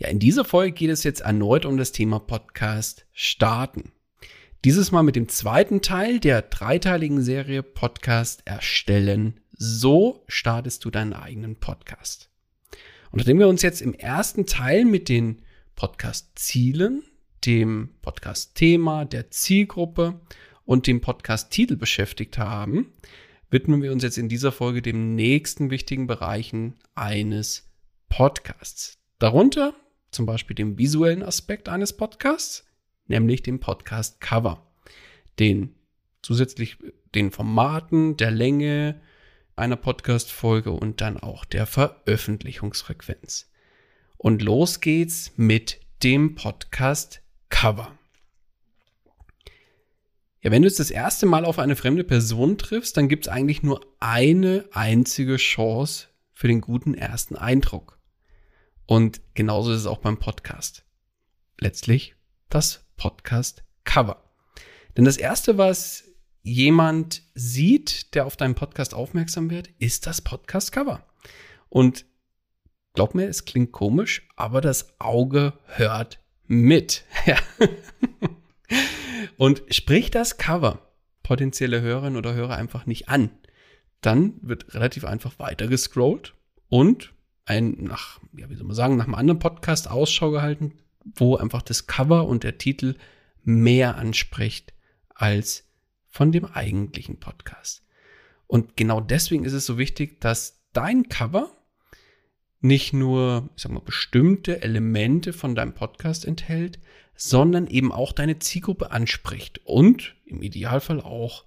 Ja, in dieser Folge geht es jetzt erneut um das Thema Podcast starten. Dieses Mal mit dem zweiten Teil der dreiteiligen Serie Podcast erstellen. So startest du deinen eigenen Podcast. Und nachdem wir uns jetzt im ersten Teil mit den Podcast-Zielen, dem Podcast-Thema, der Zielgruppe und dem Podcast-Titel beschäftigt haben, widmen wir uns jetzt in dieser Folge dem nächsten wichtigen Bereichen eines Podcasts. Darunter zum Beispiel dem visuellen Aspekt eines Podcasts, nämlich dem Podcast-Cover, den zusätzlich den Formaten, der Länge einer Podcast-Folge und dann auch der Veröffentlichungsfrequenz. Und los geht's mit dem Podcast-Cover. Ja, wenn du jetzt das erste Mal auf eine fremde Person triffst, dann gibt es eigentlich nur eine einzige Chance für den guten ersten Eindruck. Und genauso ist es auch beim Podcast. Letztlich das Podcast-Cover. Denn das Erste, was jemand sieht, der auf deinen Podcast aufmerksam wird, ist das Podcast-Cover. Und glaub mir, es klingt komisch, aber das Auge hört mit. Ja. Und sprich das Cover potenzielle Hörerinnen oder Hörer einfach nicht an, dann wird relativ einfach weiter gescrollt und ein, nach, ja, wie soll man sagen, nach einem anderen Podcast Ausschau gehalten, wo einfach das Cover und der Titel mehr anspricht als von dem eigentlichen Podcast. Und genau deswegen ist es so wichtig, dass dein Cover nicht nur, ich sag mal, bestimmte Elemente von deinem Podcast enthält, sondern eben auch deine Zielgruppe anspricht und im Idealfall auch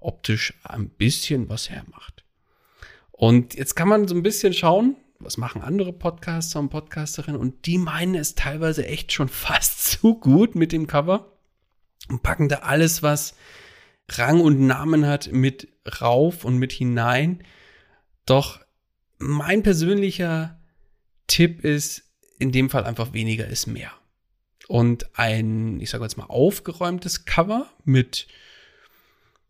optisch ein bisschen was hermacht. Und jetzt kann man so ein bisschen schauen, was machen andere Podcaster und Podcasterinnen und die meinen es teilweise echt schon fast zu gut mit dem Cover und packen da alles, was Rang und Namen hat, mit rauf und mit hinein. Doch mein persönlicher Tipp ist in dem Fall einfach weniger ist mehr. Und ein, ich sage jetzt mal, aufgeräumtes Cover mit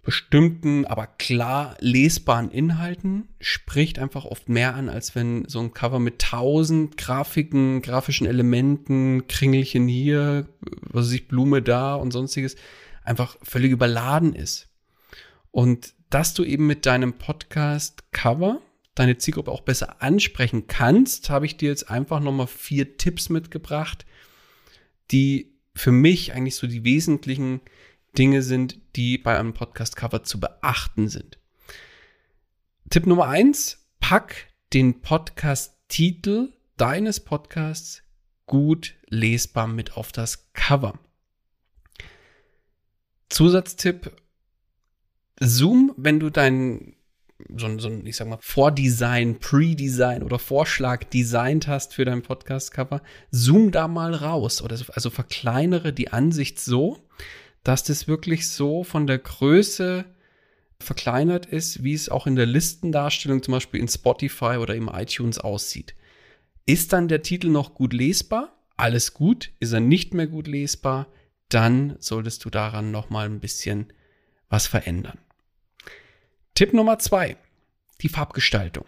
bestimmten, aber klar lesbaren Inhalten spricht einfach oft mehr an, als wenn so ein Cover mit tausend Grafiken, grafischen Elementen, Kringelchen hier, was weiß ich, Blume da und sonstiges, einfach völlig überladen ist. Und dass du eben mit deinem Podcast-Cover deine Zielgruppe auch besser ansprechen kannst, habe ich dir jetzt einfach nochmal vier Tipps mitgebracht, die für mich eigentlich so die wesentlichen Dinge sind, die bei einem Podcast-Cover zu beachten sind. Tipp Nummer eins, pack den Podcast-Titel deines Podcasts gut lesbar mit auf das Cover. Zusatztipp, zoom, wenn du deinen so so ich sag mal, Vordesign, Pre-Design oder Vorschlag designt hast für dein Podcast-Cover, zoom da mal raus oder also verkleinere die Ansicht so, dass das wirklich so von der Größe verkleinert ist, wie es auch in der Listendarstellung zum Beispiel in Spotify oder im iTunes aussieht. Ist dann der Titel noch gut lesbar? Alles gut. Ist er nicht mehr gut lesbar? Dann solltest du daran noch mal ein bisschen was verändern. Tipp Nummer zwei, die Farbgestaltung.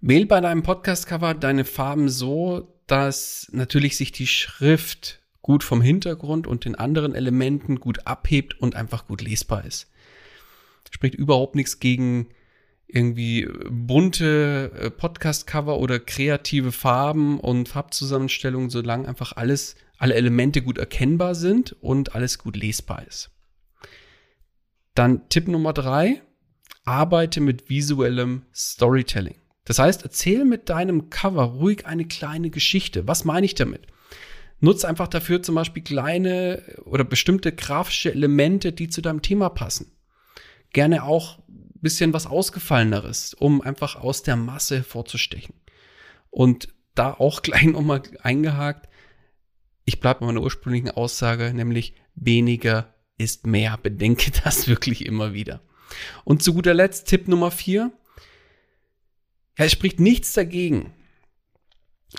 Wähl bei deinem Podcast-Cover deine Farben so, dass natürlich sich die Schrift gut vom Hintergrund und den anderen Elementen gut abhebt und einfach gut lesbar ist. Spricht überhaupt nichts gegen irgendwie bunte äh, Podcast-Cover oder kreative Farben und Farbzusammenstellungen, solange einfach alles, alle Elemente gut erkennbar sind und alles gut lesbar ist. Dann Tipp Nummer drei, arbeite mit visuellem Storytelling. Das heißt, erzähl mit deinem Cover ruhig eine kleine Geschichte. Was meine ich damit? Nutz einfach dafür zum Beispiel kleine oder bestimmte grafische Elemente, die zu deinem Thema passen. Gerne auch ein bisschen was Ausgefalleneres, um einfach aus der Masse hervorzustechen. Und da auch gleich nochmal eingehakt, ich bleibe bei meiner ursprünglichen Aussage, nämlich weniger ist mehr. Bedenke das wirklich immer wieder. Und zu guter Letzt Tipp Nummer vier. Ja, es spricht nichts dagegen,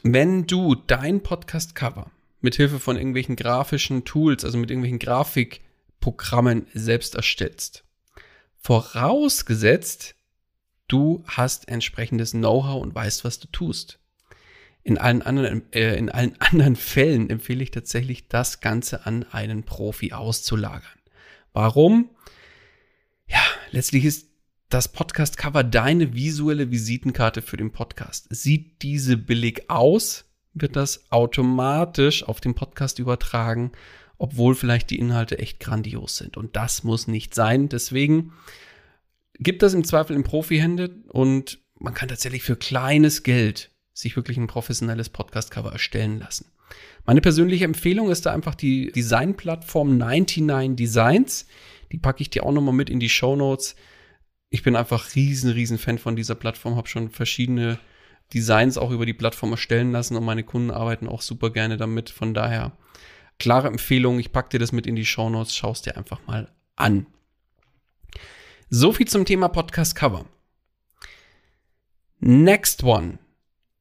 wenn du dein Podcast-Cover mit Hilfe von irgendwelchen grafischen Tools, also mit irgendwelchen Grafikprogrammen selbst erstellst. Vorausgesetzt, du hast entsprechendes Know-how und weißt, was du tust. In allen, anderen, äh, in allen anderen Fällen empfehle ich tatsächlich, das Ganze an einen Profi auszulagern. Warum? Ja, letztlich ist das Podcast-Cover deine visuelle Visitenkarte für den Podcast. Sieht diese billig aus, wird das automatisch auf den Podcast übertragen, obwohl vielleicht die Inhalte echt grandios sind. Und das muss nicht sein. Deswegen gibt das im Zweifel in Profihände und man kann tatsächlich für kleines Geld sich wirklich ein professionelles Podcast-Cover erstellen lassen. Meine persönliche Empfehlung ist da einfach die Designplattform 99 Designs. Die packe ich dir auch nochmal mit in die Show Notes. Ich bin einfach riesen, riesen Fan von dieser Plattform, habe schon verschiedene Designs auch über die Plattform erstellen lassen und meine Kunden arbeiten auch super gerne damit. Von daher klare Empfehlung, ich packe dir das mit in die Show Notes, schaust dir einfach mal an. So viel zum Thema Podcast Cover. Next one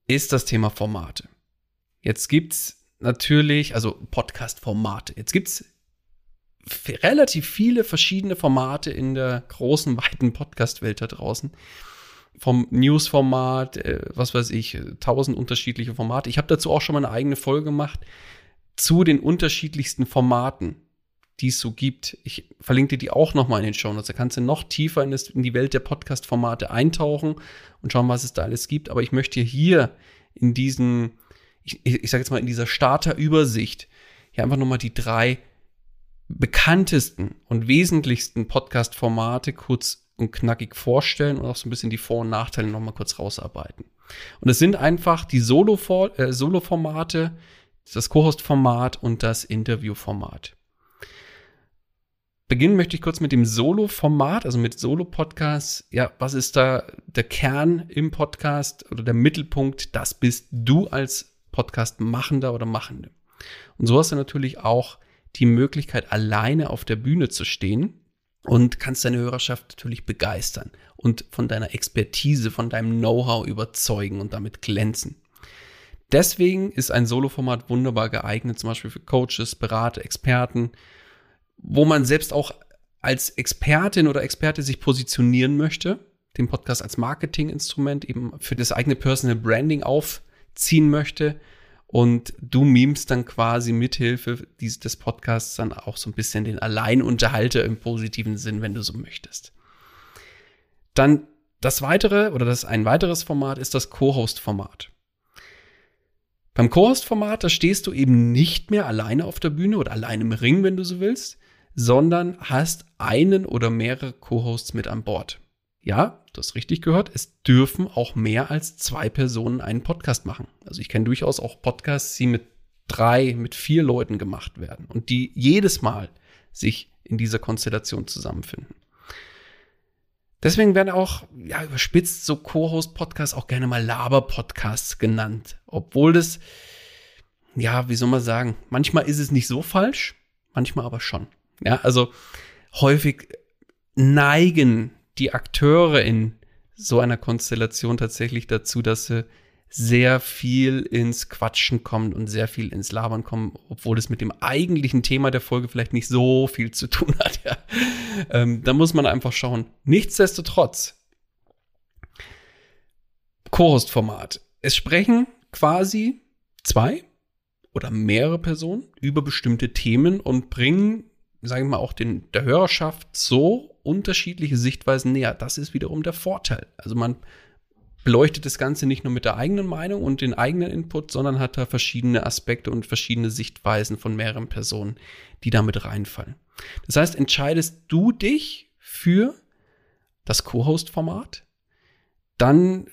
ist das Thema Formate. Jetzt gibt's natürlich, also Podcast-Formate. Jetzt gibt's relativ viele verschiedene Formate in der großen, weiten Podcast-Welt da draußen. Vom News-Format, äh, was weiß ich, tausend unterschiedliche Formate. Ich habe dazu auch schon mal eine eigene Folge gemacht zu den unterschiedlichsten Formaten, die es so gibt. Ich verlinke dir die auch noch mal in den Show Notes. Da kannst du noch tiefer in, das, in die Welt der Podcast-Formate eintauchen und schauen, was es da alles gibt. Aber ich möchte hier in diesen ich, ich sage jetzt mal in dieser Starterübersicht hier einfach nochmal die drei bekanntesten und wesentlichsten Podcast-Formate kurz und knackig vorstellen und auch so ein bisschen die Vor- und Nachteile nochmal kurz rausarbeiten. Und es sind einfach die Solo-Formate, äh, Solo das Co-Host-Format und das Interview-Format. Beginnen möchte ich kurz mit dem Solo-Format, also mit Solo-Podcasts. Ja, was ist da der Kern im Podcast oder der Mittelpunkt? Das bist du als Podcast-Machender oder Machende. Und so hast du natürlich auch die Möglichkeit, alleine auf der Bühne zu stehen und kannst deine Hörerschaft natürlich begeistern und von deiner Expertise, von deinem Know-how überzeugen und damit glänzen. Deswegen ist ein Solo-Format wunderbar geeignet, zum Beispiel für Coaches, Berater, Experten, wo man selbst auch als Expertin oder Experte sich positionieren möchte, den Podcast als Marketinginstrument eben für das eigene Personal Branding auf ziehen möchte. Und du memst dann quasi mithilfe des Podcasts dann auch so ein bisschen den Alleinunterhalter im positiven Sinn, wenn du so möchtest. Dann das weitere oder das ein weiteres Format ist das Co-Host-Format. Beim Co-Host-Format, da stehst du eben nicht mehr alleine auf der Bühne oder alleine im Ring, wenn du so willst, sondern hast einen oder mehrere Co-Hosts mit an Bord ja, du hast richtig gehört, es dürfen auch mehr als zwei Personen einen Podcast machen. Also ich kenne durchaus auch Podcasts, die mit drei, mit vier Leuten gemacht werden und die jedes Mal sich in dieser Konstellation zusammenfinden. Deswegen werden auch, ja, überspitzt so Co-Host-Podcasts auch gerne mal Laber-Podcasts genannt. Obwohl das, ja, wie soll man sagen, manchmal ist es nicht so falsch, manchmal aber schon. Ja, also häufig neigen die Akteure in so einer Konstellation tatsächlich dazu, dass sie sehr viel ins Quatschen kommen und sehr viel ins Labern kommen, obwohl es mit dem eigentlichen Thema der Folge vielleicht nicht so viel zu tun hat. Ja. Ähm, da muss man einfach schauen. Nichtsdestotrotz, Co-Host-Format. Es sprechen quasi zwei oder mehrere Personen über bestimmte Themen und bringen, sagen wir mal, auch den, der Hörerschaft so unterschiedliche Sichtweisen näher. Das ist wiederum der Vorteil. Also man beleuchtet das Ganze nicht nur mit der eigenen Meinung und den eigenen Input, sondern hat da verschiedene Aspekte und verschiedene Sichtweisen von mehreren Personen, die damit reinfallen. Das heißt, entscheidest du dich für das Co-Host-Format, dann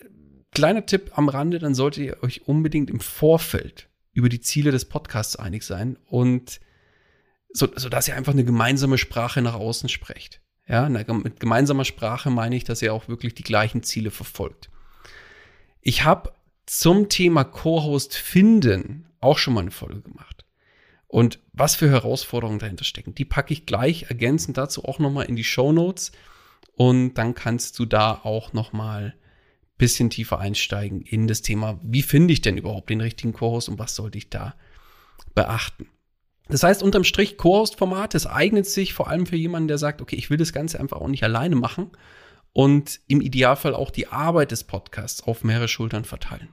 kleiner Tipp am Rande, dann solltet ihr euch unbedingt im Vorfeld über die Ziele des Podcasts einig sein und so, so dass ihr einfach eine gemeinsame Sprache nach außen sprecht. Ja, mit gemeinsamer Sprache meine ich, dass ihr auch wirklich die gleichen Ziele verfolgt. Ich habe zum Thema Co-Host finden auch schon mal eine Folge gemacht. Und was für Herausforderungen dahinter stecken, die packe ich gleich ergänzend dazu auch noch mal in die Show Notes und dann kannst du da auch noch mal bisschen tiefer einsteigen in das Thema, wie finde ich denn überhaupt den richtigen Co-Host und was sollte ich da beachten. Das heißt, unterm Strich, Co-Host-Format, das eignet sich vor allem für jemanden, der sagt, okay, ich will das Ganze einfach auch nicht alleine machen und im Idealfall auch die Arbeit des Podcasts auf mehrere Schultern verteilen.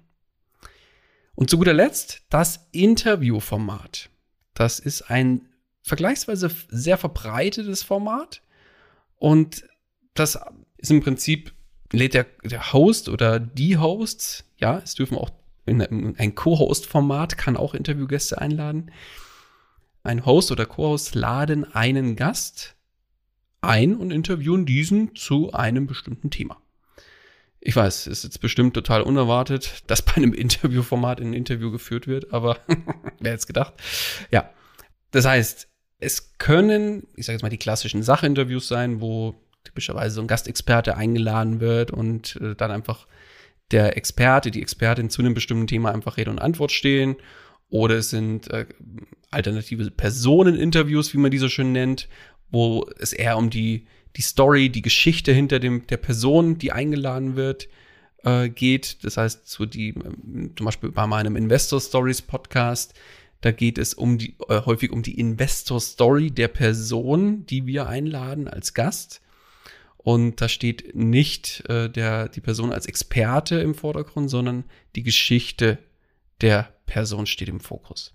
Und zu guter Letzt das Interviewformat. Das ist ein vergleichsweise sehr verbreitetes Format und das ist im Prinzip lädt der, der Host oder die Hosts, ja, es dürfen auch ein Co-Host-Format kann auch Interviewgäste einladen. Ein Host oder Co-Host laden einen Gast ein und interviewen diesen zu einem bestimmten Thema. Ich weiß, es ist jetzt bestimmt total unerwartet, dass bei einem Interviewformat ein Interview geführt wird, aber wer hätte es gedacht? Ja. Das heißt, es können, ich sage jetzt mal, die klassischen Sachinterviews sein, wo typischerweise so ein Gastexperte eingeladen wird und äh, dann einfach der Experte, die Expertin zu einem bestimmten Thema einfach Rede und Antwort stehen. Oder es sind äh, alternative Personeninterviews, wie man die so schön nennt, wo es eher um die, die Story, die Geschichte hinter dem, der Person, die eingeladen wird, äh, geht. Das heißt, so die, äh, zum Beispiel bei meinem Investor Stories Podcast, da geht es um die, äh, häufig um die Investor Story der Person, die wir einladen als Gast. Und da steht nicht äh, der, die Person als Experte im Vordergrund, sondern die Geschichte der Person steht im Fokus.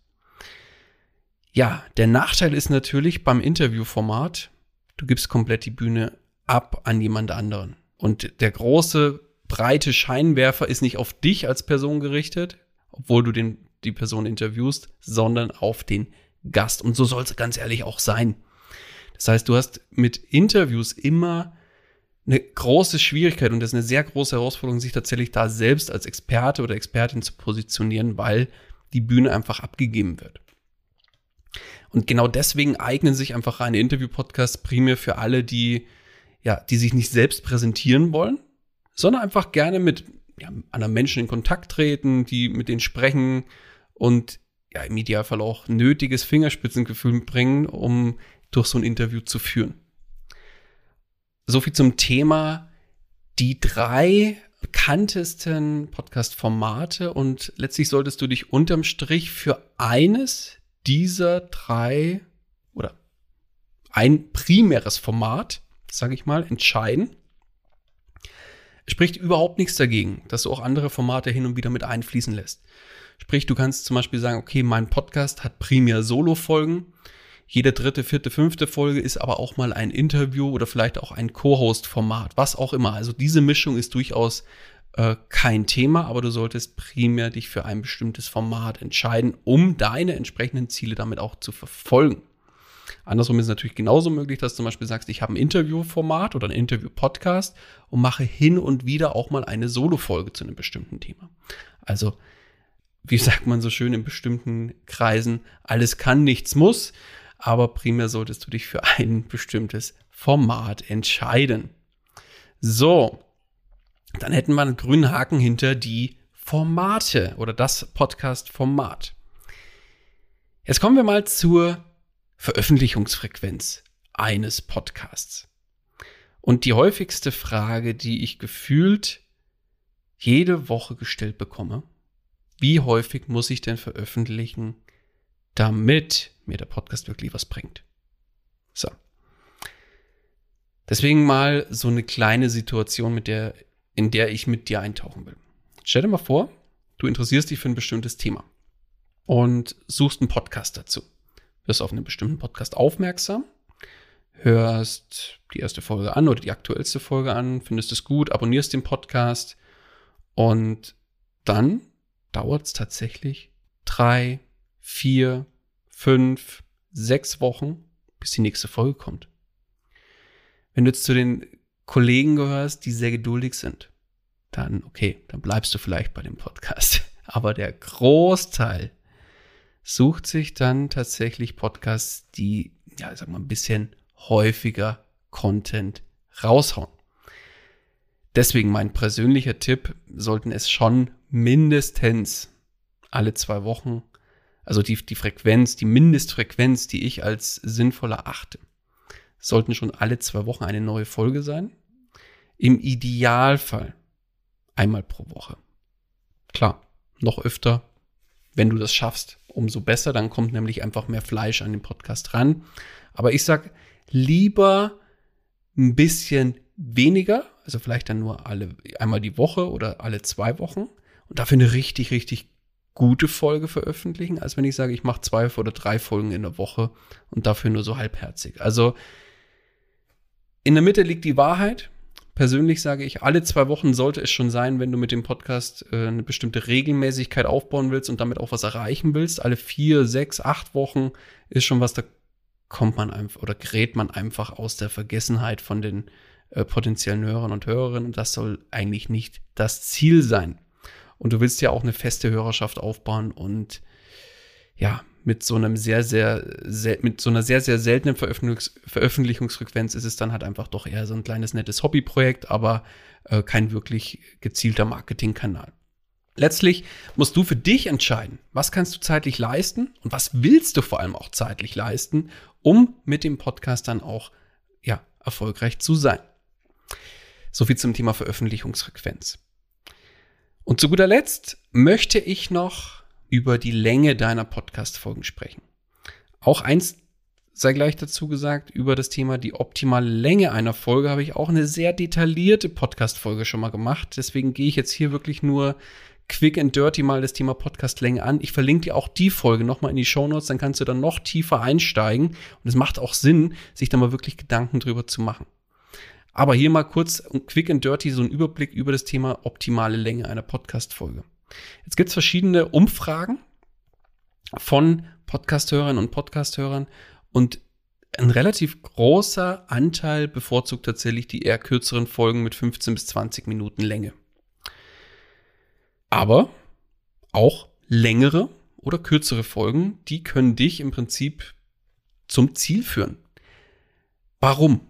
Ja, der Nachteil ist natürlich beim Interviewformat, du gibst komplett die Bühne ab an jemand anderen. Und der große, breite Scheinwerfer ist nicht auf dich als Person gerichtet, obwohl du den, die Person interviewst, sondern auf den Gast. Und so soll es ganz ehrlich auch sein. Das heißt, du hast mit Interviews immer eine große Schwierigkeit und das ist eine sehr große Herausforderung, sich tatsächlich da selbst als Experte oder Expertin zu positionieren, weil die Bühne einfach abgegeben wird. Und genau deswegen eignen sich einfach reine Interview-Podcasts primär für alle, die, ja, die sich nicht selbst präsentieren wollen, sondern einfach gerne mit ja, anderen Menschen in Kontakt treten, die mit denen sprechen und ja, im Idealfall auch nötiges Fingerspitzengefühl bringen, um durch so ein Interview zu führen. So viel zum Thema die drei bekanntesten Podcast-Formate und letztlich solltest du dich unterm Strich für eines dieser drei oder ein primäres Format, sage ich mal, entscheiden. Spricht überhaupt nichts dagegen, dass du auch andere Formate hin und wieder mit einfließen lässt. Sprich, du kannst zum Beispiel sagen, okay, mein Podcast hat primär Solo-Folgen. Jede dritte, vierte, fünfte Folge ist aber auch mal ein Interview oder vielleicht auch ein Co-Host-Format, was auch immer. Also diese Mischung ist durchaus äh, kein Thema, aber du solltest primär dich für ein bestimmtes Format entscheiden, um deine entsprechenden Ziele damit auch zu verfolgen. Andersrum ist es natürlich genauso möglich, dass du zum Beispiel sagst, ich habe ein Interviewformat oder ein Interview-Podcast und mache hin und wieder auch mal eine Solo-Folge zu einem bestimmten Thema. Also, wie sagt man so schön in bestimmten Kreisen, alles kann, nichts muss, aber primär solltest du dich für ein bestimmtes Format entscheiden. So, dann hätten wir einen grünen Haken hinter die Formate oder das Podcast-Format. Jetzt kommen wir mal zur Veröffentlichungsfrequenz eines Podcasts. Und die häufigste Frage, die ich gefühlt jede Woche gestellt bekomme, wie häufig muss ich denn veröffentlichen, damit mir der Podcast wirklich was bringt? So. Deswegen mal so eine kleine Situation, mit der, in der ich mit dir eintauchen will. Stell dir mal vor, du interessierst dich für ein bestimmtes Thema und suchst einen Podcast dazu. Wirst auf einen bestimmten Podcast aufmerksam, hörst die erste Folge an oder die aktuellste Folge an, findest es gut, abonnierst den Podcast und dann dauert es tatsächlich drei, vier, fünf, sechs Wochen, bis die nächste Folge kommt. Wenn du jetzt zu den Kollegen gehörst, die sehr geduldig sind, dann okay, dann bleibst du vielleicht bei dem Podcast. Aber der Großteil sucht sich dann tatsächlich Podcasts, die, ja, sag mal, ein bisschen häufiger Content raushauen. Deswegen mein persönlicher Tipp, sollten es schon mindestens alle zwei Wochen, also die, die Frequenz, die Mindestfrequenz, die ich als sinnvoll erachte, sollten schon alle zwei Wochen eine neue Folge sein. Im Idealfall einmal pro Woche. Klar, noch öfter, wenn du das schaffst, umso besser. Dann kommt nämlich einfach mehr Fleisch an den Podcast ran. Aber ich sag lieber ein bisschen weniger, also vielleicht dann nur alle einmal die Woche oder alle zwei Wochen und dafür eine richtig, richtig gute Folge veröffentlichen, als wenn ich sage, ich mache zwei oder drei Folgen in der Woche und dafür nur so halbherzig. Also in der Mitte liegt die Wahrheit. Persönlich sage ich, alle zwei Wochen sollte es schon sein, wenn du mit dem Podcast äh, eine bestimmte Regelmäßigkeit aufbauen willst und damit auch was erreichen willst. Alle vier, sechs, acht Wochen ist schon was, da kommt man einfach oder gerät man einfach aus der Vergessenheit von den äh, potenziellen Hörern und Hörerinnen. Und das soll eigentlich nicht das Ziel sein. Und du willst ja auch eine feste Hörerschaft aufbauen und ja, mit so einem sehr, sehr, sehr mit so einer sehr, sehr seltenen Veröffentlichungs Veröffentlichungsfrequenz ist es dann halt einfach doch eher so ein kleines nettes Hobbyprojekt, aber äh, kein wirklich gezielter Marketingkanal. Letztlich musst du für dich entscheiden, was kannst du zeitlich leisten und was willst du vor allem auch zeitlich leisten, um mit dem Podcast dann auch ja, erfolgreich zu sein. So viel zum Thema Veröffentlichungsfrequenz. Und zu guter Letzt möchte ich noch über die Länge deiner Podcast-Folgen sprechen. Auch eins sei gleich dazu gesagt, über das Thema die optimale Länge einer Folge habe ich auch eine sehr detaillierte Podcast-Folge schon mal gemacht. Deswegen gehe ich jetzt hier wirklich nur quick and dirty mal das Thema Podcastlänge an. Ich verlinke dir auch die Folge nochmal in die Show Notes, dann kannst du dann noch tiefer einsteigen. Und es macht auch Sinn, sich da mal wirklich Gedanken drüber zu machen. Aber hier mal kurz quick and dirty so ein Überblick über das Thema optimale Länge einer Podcast-Folge. Jetzt gibt es verschiedene Umfragen von Podcasthörern und Podcasthörern und ein relativ großer Anteil bevorzugt tatsächlich die eher kürzeren Folgen mit 15 bis 20 Minuten Länge. Aber auch längere oder kürzere Folgen, die können dich im Prinzip zum Ziel führen. Warum?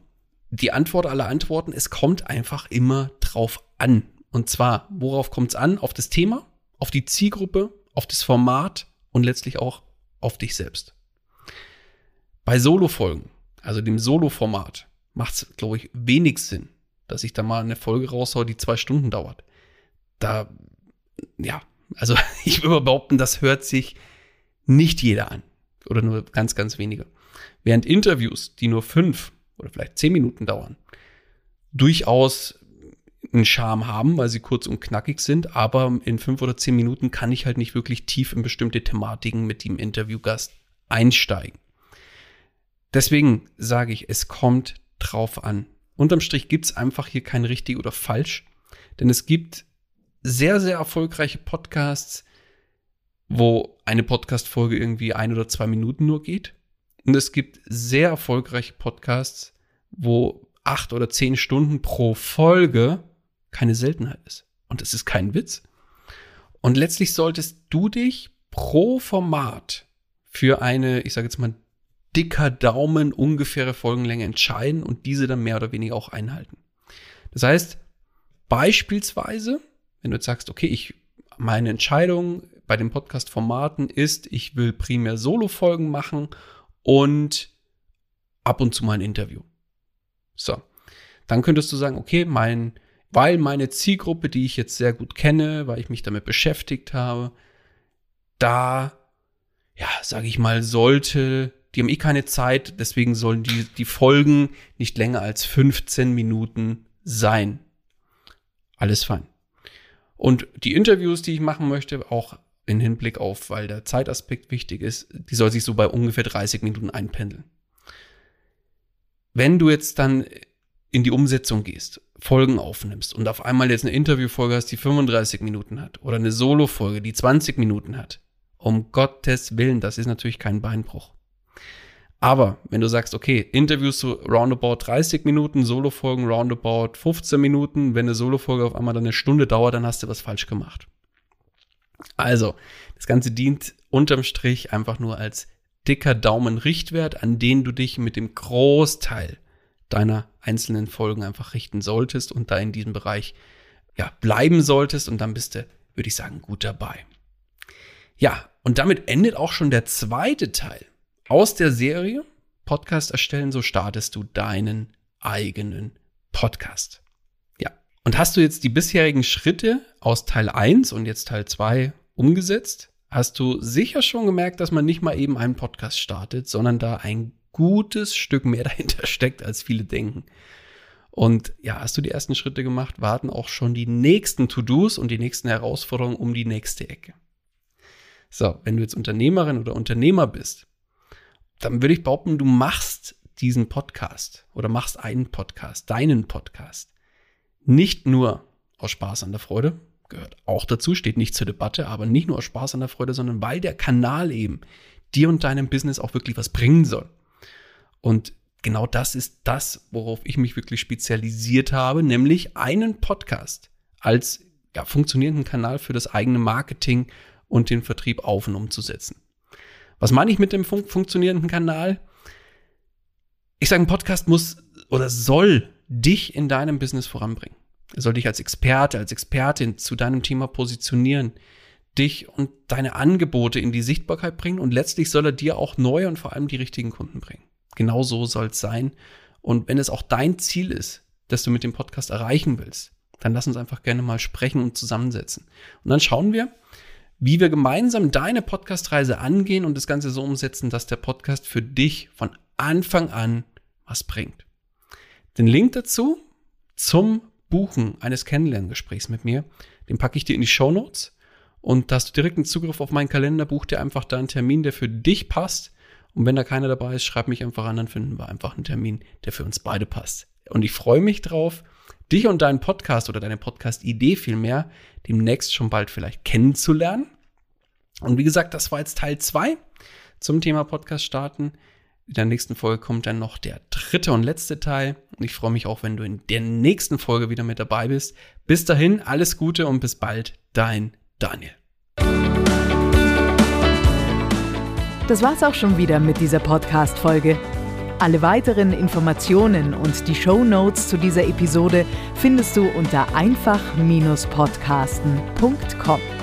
Die Antwort aller Antworten, es kommt einfach immer drauf an. Und zwar, worauf kommt es an? Auf das Thema, auf die Zielgruppe, auf das Format und letztlich auch auf dich selbst. Bei Solo-Folgen, also dem Solo-Format, macht es, glaube ich, wenig Sinn, dass ich da mal eine Folge raushaue, die zwei Stunden dauert. Da ja, also ich würde behaupten, das hört sich nicht jeder an. Oder nur ganz, ganz wenige. Während Interviews, die nur fünf oder vielleicht zehn Minuten dauern, durchaus einen Charme haben, weil sie kurz und knackig sind, aber in fünf oder zehn Minuten kann ich halt nicht wirklich tief in bestimmte Thematiken mit dem Interviewgast einsteigen. Deswegen sage ich, es kommt drauf an. Unterm Strich gibt es einfach hier kein richtig oder falsch, denn es gibt sehr, sehr erfolgreiche Podcasts, wo eine Podcast-Folge irgendwie ein oder zwei Minuten nur geht. Und es gibt sehr erfolgreiche Podcasts, wo acht oder zehn Stunden pro Folge keine Seltenheit ist. Und es ist kein Witz. Und letztlich solltest du dich pro Format für eine, ich sage jetzt mal, dicker Daumen ungefähre Folgenlänge entscheiden und diese dann mehr oder weniger auch einhalten. Das heißt, beispielsweise, wenn du jetzt sagst, okay, ich, meine Entscheidung bei den Podcast-Formaten ist, ich will primär Solo-Folgen machen und ab und zu mal ein Interview. So. Dann könntest du sagen, okay, mein, weil meine Zielgruppe, die ich jetzt sehr gut kenne, weil ich mich damit beschäftigt habe, da, ja, sage ich mal, sollte, die haben eh keine Zeit, deswegen sollen die, die Folgen nicht länger als 15 Minuten sein. Alles fein. Und die Interviews, die ich machen möchte, auch in Hinblick auf, weil der Zeitaspekt wichtig ist, die soll sich so bei ungefähr 30 Minuten einpendeln. Wenn du jetzt dann in die Umsetzung gehst, Folgen aufnimmst und auf einmal jetzt eine Interviewfolge hast, die 35 Minuten hat oder eine Solo-Folge, die 20 Minuten hat, um Gottes Willen, das ist natürlich kein Beinbruch. Aber wenn du sagst, okay, Interviews so roundabout 30 Minuten, Solo-Folgen roundabout 15 Minuten, wenn eine Solo-Folge auf einmal dann eine Stunde dauert, dann hast du was falsch gemacht. Also, das Ganze dient unterm Strich einfach nur als dicker Daumen-Richtwert, an den du dich mit dem Großteil deiner einzelnen Folgen einfach richten solltest und da in diesem Bereich ja, bleiben solltest und dann bist du, würde ich sagen, gut dabei. Ja, und damit endet auch schon der zweite Teil aus der Serie Podcast erstellen, so startest du deinen eigenen Podcast. Ja, und hast du jetzt die bisherigen Schritte aus Teil 1 und jetzt Teil 2 umgesetzt, hast du sicher schon gemerkt, dass man nicht mal eben einen Podcast startet, sondern da ein gutes Stück mehr dahinter steckt, als viele denken. Und ja, hast du die ersten Schritte gemacht, warten auch schon die nächsten To-Dos und die nächsten Herausforderungen um die nächste Ecke. So, wenn du jetzt Unternehmerin oder Unternehmer bist, dann würde ich behaupten, du machst diesen Podcast oder machst einen Podcast, deinen Podcast, nicht nur aus Spaß an der Freude, gehört auch dazu, steht nicht zur Debatte, aber nicht nur aus Spaß an der Freude, sondern weil der Kanal eben dir und deinem Business auch wirklich was bringen soll. Und genau das ist das, worauf ich mich wirklich spezialisiert habe, nämlich einen Podcast als ja, funktionierenden Kanal für das eigene Marketing und den Vertrieb auf und umzusetzen. Was meine ich mit dem fun funktionierenden Kanal? Ich sage, ein Podcast muss oder soll dich in deinem Business voranbringen. Soll dich als Experte, als Expertin zu deinem Thema positionieren, dich und deine Angebote in die Sichtbarkeit bringen und letztlich soll er dir auch neue und vor allem die richtigen Kunden bringen. Genau so soll es sein. Und wenn es auch dein Ziel ist, dass du mit dem Podcast erreichen willst, dann lass uns einfach gerne mal sprechen und zusammensetzen. Und dann schauen wir, wie wir gemeinsam deine Podcast-Reise angehen und das Ganze so umsetzen, dass der Podcast für dich von Anfang an was bringt. Den Link dazu zum Buchen eines Kennenlerngesprächs mit mir, den packe ich dir in die Show Notes und da hast du direkten Zugriff auf meinen Kalender, buch dir einfach da einen Termin, der für dich passt und wenn da keiner dabei ist, schreib mich einfach an, dann finden wir einfach einen Termin, der für uns beide passt. Und ich freue mich drauf, dich und deinen Podcast oder deine Podcast-Idee vielmehr demnächst schon bald vielleicht kennenzulernen. Und wie gesagt, das war jetzt Teil 2 zum Thema Podcast starten. In der nächsten Folge kommt dann noch der dritte und letzte Teil. Und ich freue mich auch, wenn du in der nächsten Folge wieder mit dabei bist. Bis dahin, alles Gute und bis bald, dein Daniel. Das war's auch schon wieder mit dieser Podcast-Folge. Alle weiteren Informationen und die Show Notes zu dieser Episode findest du unter einfach-podcasten.com.